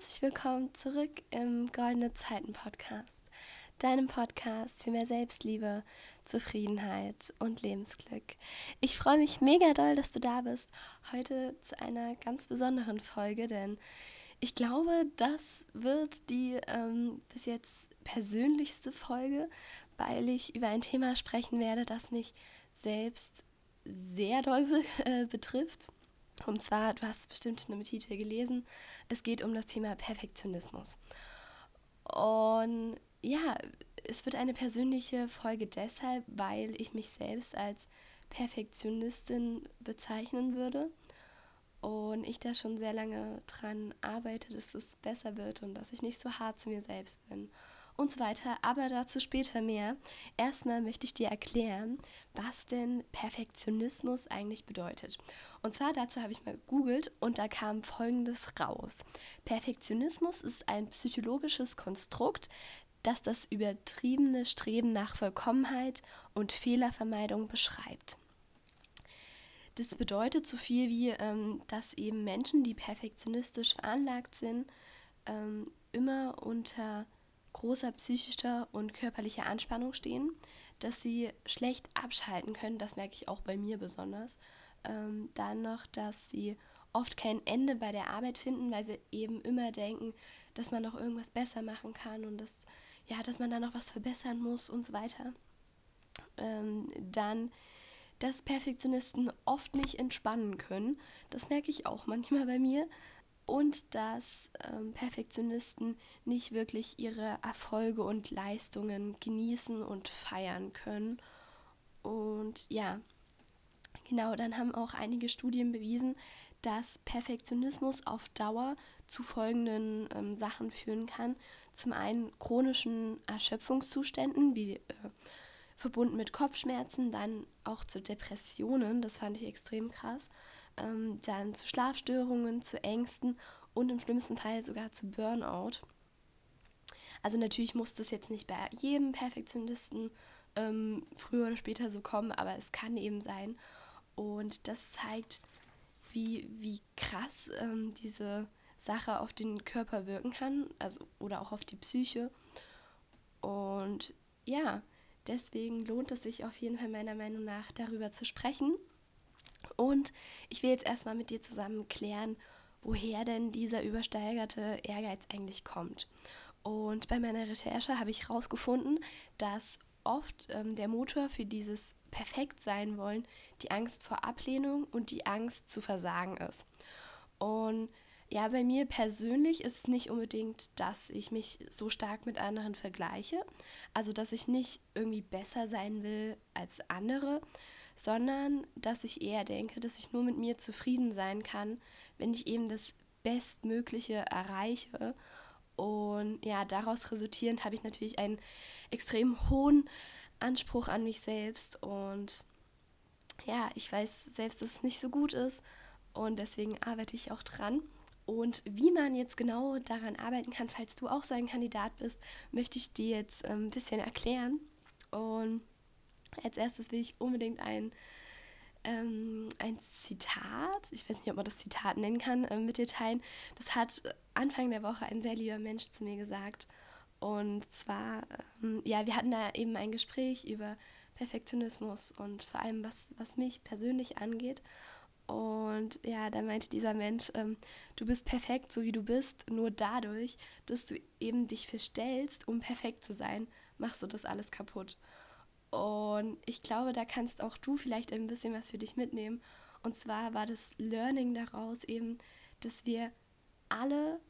herzlich willkommen zurück im Goldene Zeiten Podcast, deinem Podcast für mehr Selbstliebe, Zufriedenheit und Lebensglück. Ich freue mich mega doll, dass du da bist. Heute zu einer ganz besonderen Folge, denn ich glaube, das wird die ähm, bis jetzt persönlichste Folge, weil ich über ein Thema sprechen werde, das mich selbst sehr doll äh, betrifft und zwar, du hast bestimmt schon im Titel gelesen, es geht um das Thema Perfektionismus. Und ja, es wird eine persönliche Folge deshalb, weil ich mich selbst als Perfektionistin bezeichnen würde und ich da schon sehr lange dran arbeite, dass es besser wird und dass ich nicht so hart zu mir selbst bin und so weiter, aber dazu später mehr. Erstmal möchte ich dir erklären, was denn Perfektionismus eigentlich bedeutet. Und zwar dazu habe ich mal gegoogelt und da kam Folgendes raus. Perfektionismus ist ein psychologisches Konstrukt, das das übertriebene Streben nach Vollkommenheit und Fehlervermeidung beschreibt. Das bedeutet so viel wie, ähm, dass eben Menschen, die perfektionistisch veranlagt sind, ähm, immer unter großer psychischer und körperlicher Anspannung stehen, dass sie schlecht abschalten können, das merke ich auch bei mir besonders. Ähm, dann noch, dass sie oft kein Ende bei der Arbeit finden, weil sie eben immer denken, dass man noch irgendwas besser machen kann und dass, ja, dass man da noch was verbessern muss und so weiter. Ähm, dann, dass Perfektionisten oft nicht entspannen können. Das merke ich auch manchmal bei mir und dass ähm, Perfektionisten nicht wirklich ihre Erfolge und Leistungen genießen und feiern können. Und ja, genau, dann haben auch einige Studien bewiesen, dass Perfektionismus auf Dauer zu folgenden ähm, Sachen führen kann. Zum einen chronischen Erschöpfungszuständen, wie äh, verbunden mit Kopfschmerzen, dann auch zu Depressionen, das fand ich extrem krass ähm, dann zu Schlafstörungen, zu Ängsten und im schlimmsten Fall sogar zu Burnout. Also natürlich muss das jetzt nicht bei jedem Perfektionisten ähm, früher oder später so kommen, aber es kann eben sein. Und das zeigt, wie, wie krass ähm, diese Sache auf den Körper wirken kann, also oder auch auf die Psyche. Und ja, deswegen lohnt es sich auf jeden Fall meiner Meinung nach darüber zu sprechen. Und ich will jetzt erstmal mit dir zusammen klären, woher denn dieser übersteigerte Ehrgeiz eigentlich kommt. Und bei meiner Recherche habe ich herausgefunden, dass oft ähm, der Motor für dieses perfekt sein wollen die Angst vor Ablehnung und die Angst zu versagen ist. Und ja, bei mir persönlich ist es nicht unbedingt, dass ich mich so stark mit anderen vergleiche, also dass ich nicht irgendwie besser sein will als andere, sondern dass ich eher denke, dass ich nur mit mir zufrieden sein kann, wenn ich eben das Bestmögliche erreiche. Und ja, daraus resultierend habe ich natürlich einen extrem hohen Anspruch an mich selbst. Und ja, ich weiß selbst, dass es nicht so gut ist. Und deswegen arbeite ich auch dran. Und wie man jetzt genau daran arbeiten kann, falls du auch so ein Kandidat bist, möchte ich dir jetzt ähm, ein bisschen erklären. Und als erstes will ich unbedingt ein, ähm, ein Zitat, ich weiß nicht, ob man das Zitat nennen kann, äh, mit dir teilen. Das hat Anfang der Woche ein sehr lieber Mensch zu mir gesagt. Und zwar, ähm, ja, wir hatten da eben ein Gespräch über Perfektionismus und vor allem, was, was mich persönlich angeht. Und ja, da meinte dieser Mensch, ähm, du bist perfekt, so wie du bist. Nur dadurch, dass du eben dich verstellst, um perfekt zu sein, machst du das alles kaputt. Und ich glaube, da kannst auch du vielleicht ein bisschen was für dich mitnehmen. Und zwar war das Learning daraus eben, dass wir alle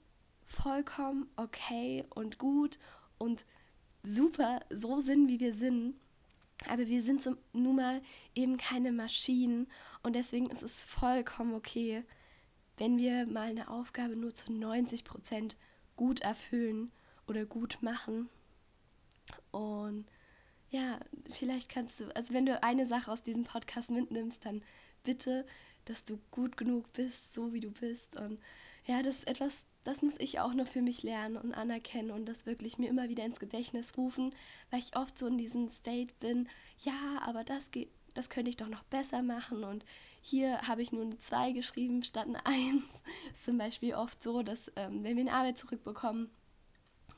vollkommen okay und gut und super so sind, wie wir sind. Aber wir sind so, nun mal eben keine Maschinen und deswegen ist es vollkommen okay, wenn wir mal eine Aufgabe nur zu 90 Prozent gut erfüllen oder gut machen. Und ja, vielleicht kannst du, also wenn du eine Sache aus diesem Podcast mitnimmst, dann bitte, dass du gut genug bist, so wie du bist. Und ja, das ist etwas, das muss ich auch noch für mich lernen und anerkennen und das wirklich mir immer wieder ins Gedächtnis rufen, weil ich oft so in diesem State bin, ja, aber das geht das könnte ich doch noch besser machen und hier habe ich nur eine 2 geschrieben statt eine 1. ist zum Beispiel oft so, dass ähm, wenn wir eine Arbeit zurückbekommen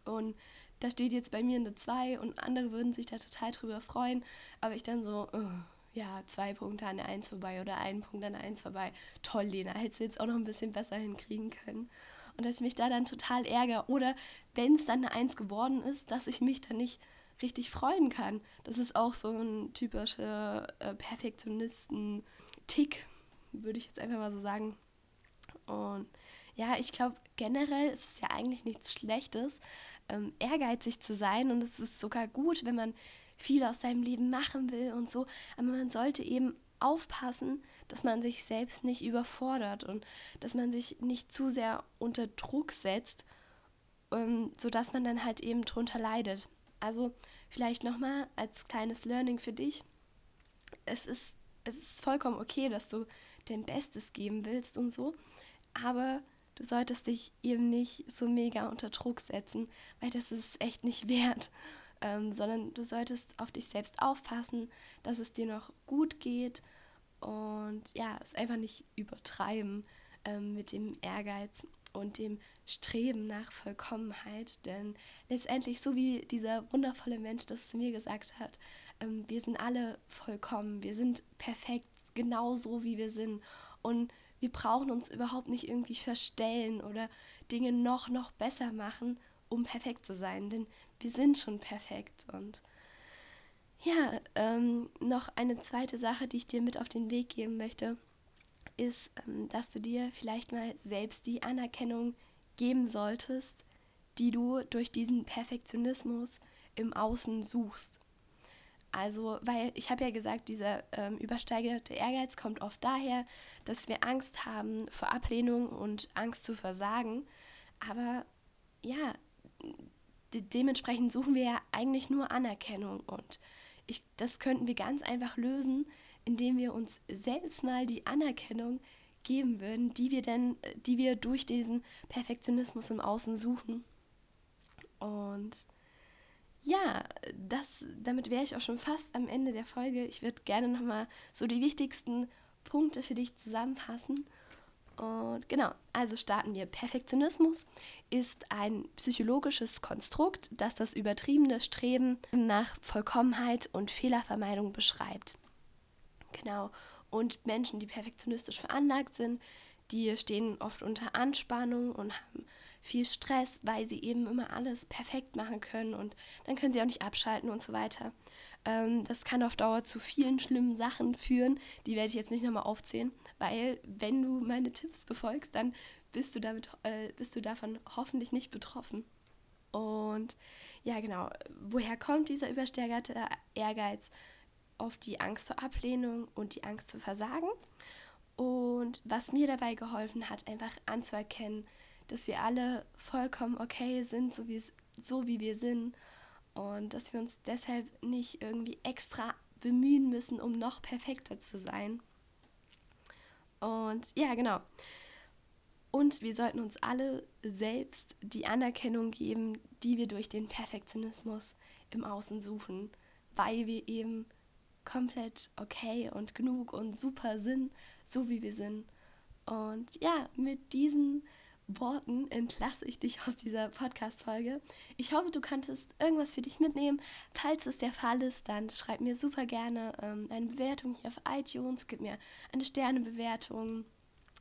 und da steht jetzt bei mir eine 2 und andere würden sich da total drüber freuen, aber ich dann so, oh, ja, zwei Punkte an der 1 vorbei oder einen Punkt an der 1 vorbei. Toll, Lena, hättest du jetzt auch noch ein bisschen besser hinkriegen können. Und dass ich mich da dann total ärgere. Oder wenn es dann eine 1 geworden ist, dass ich mich dann nicht richtig freuen kann. Das ist auch so ein typischer äh, Perfektionisten-Tick, würde ich jetzt einfach mal so sagen. Und ja, ich glaube, generell ist es ja eigentlich nichts Schlechtes, ähm, ehrgeizig zu sein. Und es ist sogar gut, wenn man viel aus seinem Leben machen will und so. Aber man sollte eben aufpassen, dass man sich selbst nicht überfordert und dass man sich nicht zu sehr unter Druck setzt, ähm, sodass man dann halt eben drunter leidet. Also vielleicht nochmal als kleines Learning für dich. Es ist, es ist vollkommen okay, dass du dein Bestes geben willst und so, aber du solltest dich eben nicht so mega unter Druck setzen, weil das ist echt nicht wert. Ähm, sondern du solltest auf dich selbst aufpassen, dass es dir noch gut geht und ja, es einfach nicht übertreiben ähm, mit dem Ehrgeiz und dem Streben nach Vollkommenheit. Denn letztendlich, so wie dieser wundervolle Mensch das zu mir gesagt hat, ähm, wir sind alle vollkommen, wir sind perfekt, genau so wie wir sind. Und wir brauchen uns überhaupt nicht irgendwie verstellen oder Dinge noch, noch besser machen, um perfekt zu sein. Denn wir sind schon perfekt. Und ja, ähm, noch eine zweite Sache, die ich dir mit auf den Weg geben möchte, ist, ähm, dass du dir vielleicht mal selbst die Anerkennung geben solltest, die du durch diesen Perfektionismus im Außen suchst. Also, weil ich habe ja gesagt, dieser ähm, übersteigerte Ehrgeiz kommt oft daher, dass wir Angst haben vor Ablehnung und Angst zu versagen. Aber ja, de dementsprechend suchen wir ja eigentlich nur Anerkennung. Und ich, das könnten wir ganz einfach lösen, indem wir uns selbst mal die Anerkennung geben würden, die wir denn, die wir durch diesen Perfektionismus im Außen suchen. Und ja, das, damit wäre ich auch schon fast am Ende der Folge. Ich würde gerne nochmal so die wichtigsten Punkte für dich zusammenfassen. Und genau, also starten wir. Perfektionismus ist ein psychologisches Konstrukt, das das übertriebene Streben nach Vollkommenheit und Fehlervermeidung beschreibt. Genau. Und Menschen, die perfektionistisch veranlagt sind, die stehen oft unter Anspannung und haben viel Stress, weil sie eben immer alles perfekt machen können und dann können sie auch nicht abschalten und so weiter. Ähm, das kann auf Dauer zu vielen schlimmen Sachen führen. Die werde ich jetzt nicht nochmal aufzählen, weil wenn du meine Tipps befolgst, dann bist du, damit, äh, bist du davon hoffentlich nicht betroffen. Und ja, genau, woher kommt dieser übersteigerte Ehrgeiz? oft die Angst vor Ablehnung und die Angst zu versagen. Und was mir dabei geholfen hat, einfach anzuerkennen, dass wir alle vollkommen okay sind, so wie, so wie wir sind. Und dass wir uns deshalb nicht irgendwie extra bemühen müssen, um noch perfekter zu sein. Und ja, genau. Und wir sollten uns alle selbst die Anerkennung geben, die wir durch den Perfektionismus im Außen suchen, weil wir eben komplett okay und genug und super sind, so wie wir sind. Und ja, mit diesen Worten entlasse ich dich aus dieser Podcast-Folge. Ich hoffe, du konntest irgendwas für dich mitnehmen. Falls es der Fall ist, dann schreib mir super gerne ähm, eine Bewertung hier auf iTunes, gib mir eine Sternebewertung.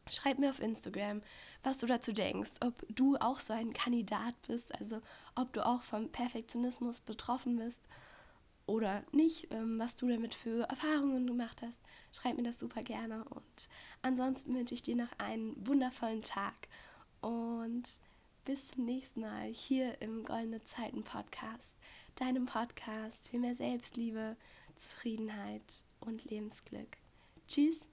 Schreib mir auf Instagram, was du dazu denkst, ob du auch so ein Kandidat bist, also ob du auch vom Perfektionismus betroffen bist oder nicht, ähm, was du damit für Erfahrungen gemacht hast. Schreib mir das super gerne. Und ansonsten wünsche ich dir noch einen wundervollen Tag und bis zum nächsten Mal hier im Goldene Zeiten Podcast, deinem Podcast für mehr Selbstliebe, Zufriedenheit und Lebensglück. Tschüss.